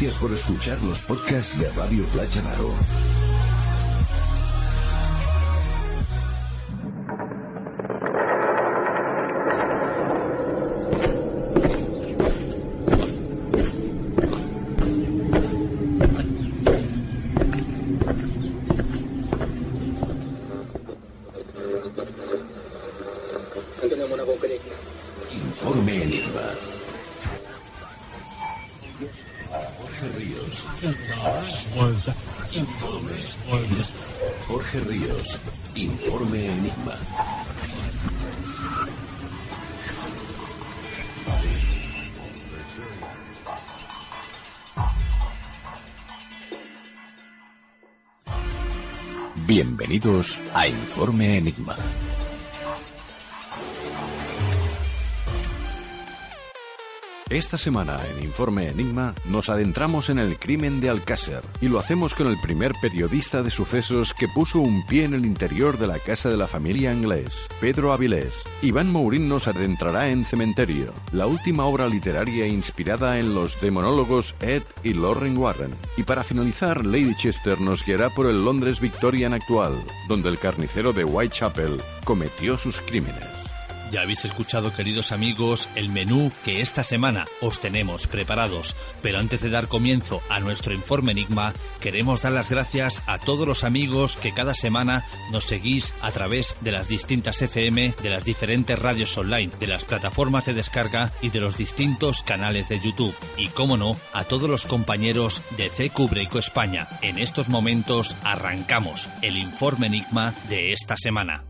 Gracias por escuchar los podcasts de Radio Playa Naro. Informe Enigma. Ríos. Jorge Ríos. Informe Enigma. Bienvenidos a Informe Enigma. Esta semana en Informe Enigma nos adentramos en el crimen de Alcácer y lo hacemos con el primer periodista de sucesos que puso un pie en el interior de la casa de la familia inglés, Pedro Avilés. Iván Mourín nos adentrará en Cementerio, la última obra literaria inspirada en los demonólogos Ed y Lauren Warren. Y para finalizar, Lady Chester nos guiará por el Londres Victorian actual, donde el carnicero de Whitechapel cometió sus crímenes. Ya habéis escuchado, queridos amigos, el menú que esta semana os tenemos preparados. Pero antes de dar comienzo a nuestro informe Enigma, queremos dar las gracias a todos los amigos que cada semana nos seguís a través de las distintas FM, de las diferentes radios online, de las plataformas de descarga y de los distintos canales de YouTube. Y, como no, a todos los compañeros de CQ Breco España. En estos momentos arrancamos el informe Enigma de esta semana.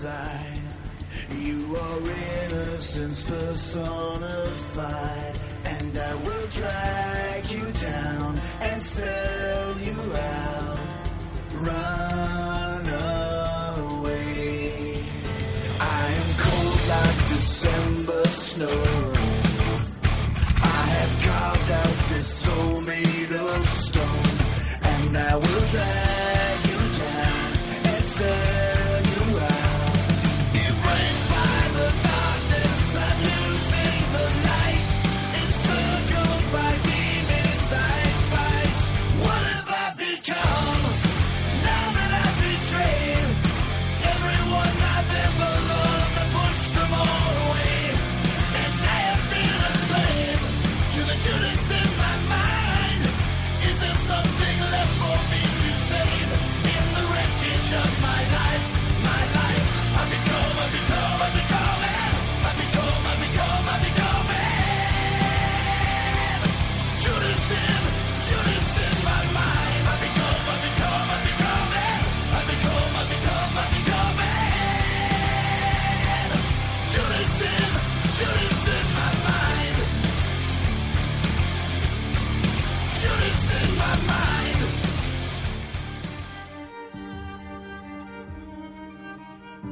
Inside. You are innocence personified. And I will drag you down and sell you out. Run away. I am cold like December snow. I have carved out this soul made of stone, and I will drag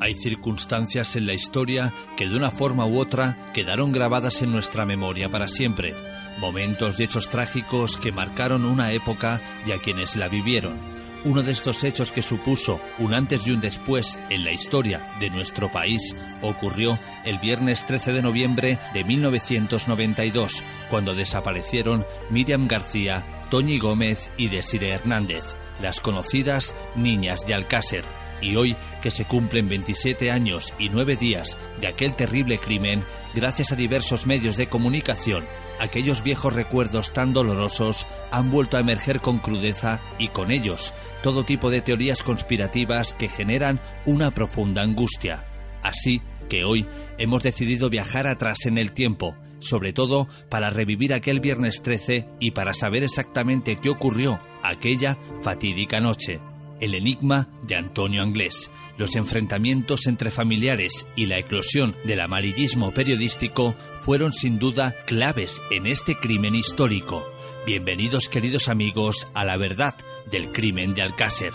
Hay circunstancias en la historia que de una forma u otra quedaron grabadas en nuestra memoria para siempre. Momentos y hechos trágicos que marcaron una época y a quienes la vivieron. Uno de estos hechos que supuso un antes y un después en la historia de nuestro país ocurrió el viernes 13 de noviembre de 1992, cuando desaparecieron Miriam García, Toñi Gómez y Desire Hernández, las conocidas Niñas de Alcácer y hoy que se cumplen 27 años y 9 días de aquel terrible crimen, gracias a diversos medios de comunicación, aquellos viejos recuerdos tan dolorosos han vuelto a emerger con crudeza y con ellos todo tipo de teorías conspirativas que generan una profunda angustia. Así que hoy hemos decidido viajar atrás en el tiempo, sobre todo para revivir aquel viernes 13 y para saber exactamente qué ocurrió aquella fatídica noche el enigma de Antonio Anglés, los enfrentamientos entre familiares y la eclosión del amarillismo periodístico fueron sin duda claves en este crimen histórico. Bienvenidos queridos amigos a la verdad del crimen de Alcácer.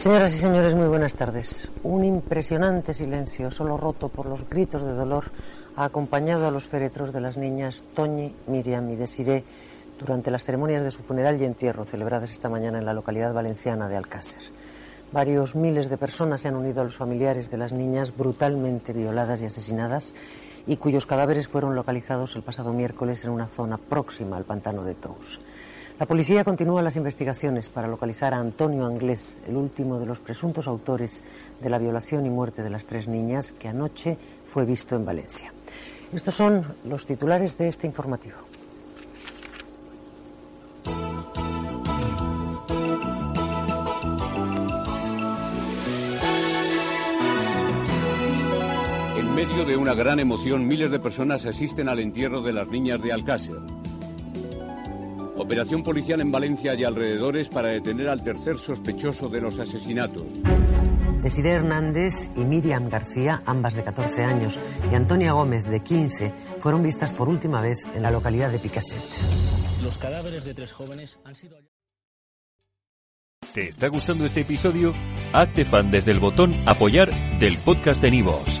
Señoras y señores, muy buenas tardes. Un impresionante silencio, solo roto por los gritos de dolor, ha acompañado a los féretros de las niñas Toñi, Miriam y Desiré durante las ceremonias de su funeral y entierro celebradas esta mañana en la localidad valenciana de Alcácer. Varios miles de personas se han unido a los familiares de las niñas brutalmente violadas y asesinadas y cuyos cadáveres fueron localizados el pasado miércoles en una zona próxima al pantano de Tous. La policía continúa las investigaciones para localizar a Antonio Anglés, el último de los presuntos autores de la violación y muerte de las tres niñas que anoche fue visto en Valencia. Estos son los titulares de este informativo. En medio de una gran emoción, miles de personas asisten al entierro de las niñas de Alcácer. Operación policial en Valencia y alrededores para detener al tercer sospechoso de los asesinatos. Desiree Hernández y Miriam García, ambas de 14 años, y Antonia Gómez, de 15, fueron vistas por última vez en la localidad de Picaset. Los cadáveres de tres jóvenes han sido... ¿Te está gustando este episodio? Hazte fan desde el botón Apoyar del podcast de Nivos.